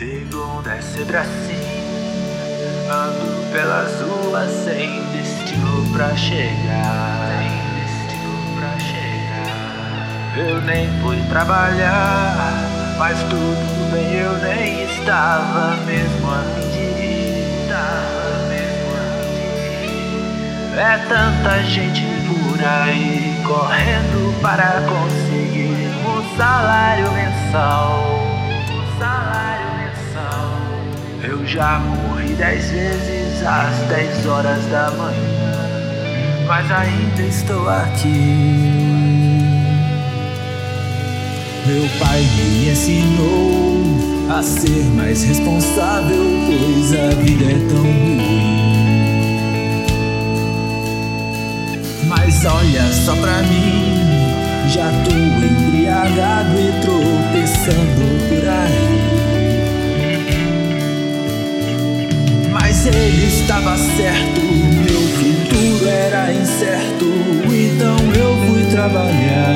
Segunda é sempre assim. Ando pelas ruas sem destino pra chegar. Sem destino pra chegar. Eu nem fui trabalhar, mas tudo bem, eu nem estava mesmo aqui. Estava mesmo aqui. É tanta gente por aí correndo para conseguir um salário mensal. Eu já morri dez vezes às dez horas da manhã, mas ainda estou aqui. Meu pai me ensinou a ser mais responsável, pois a vida é tão ruim. Mas olha só pra mim, já tô embriagado e tropeçando por aí. Ele estava certo, meu futuro era incerto, então eu fui trabalhar.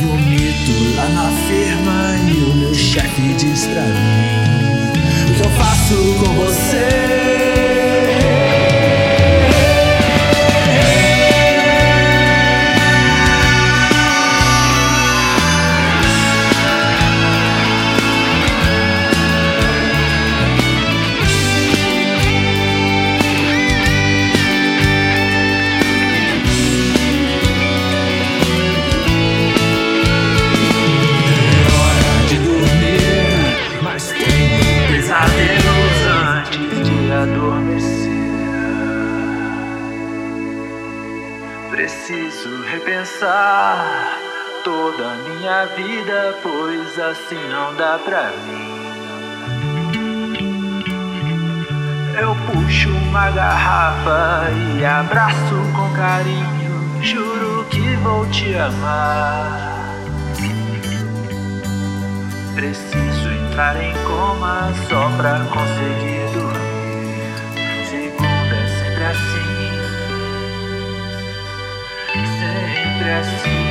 Vomito lá na firma e o meu chefe diz pra mim: O que eu faço com você? Preciso repensar toda a minha vida, pois assim não dá pra mim. Eu puxo uma garrafa e abraço com carinho. Juro que vou te amar. Preciso entrar em coma só pra conseguir dormir. É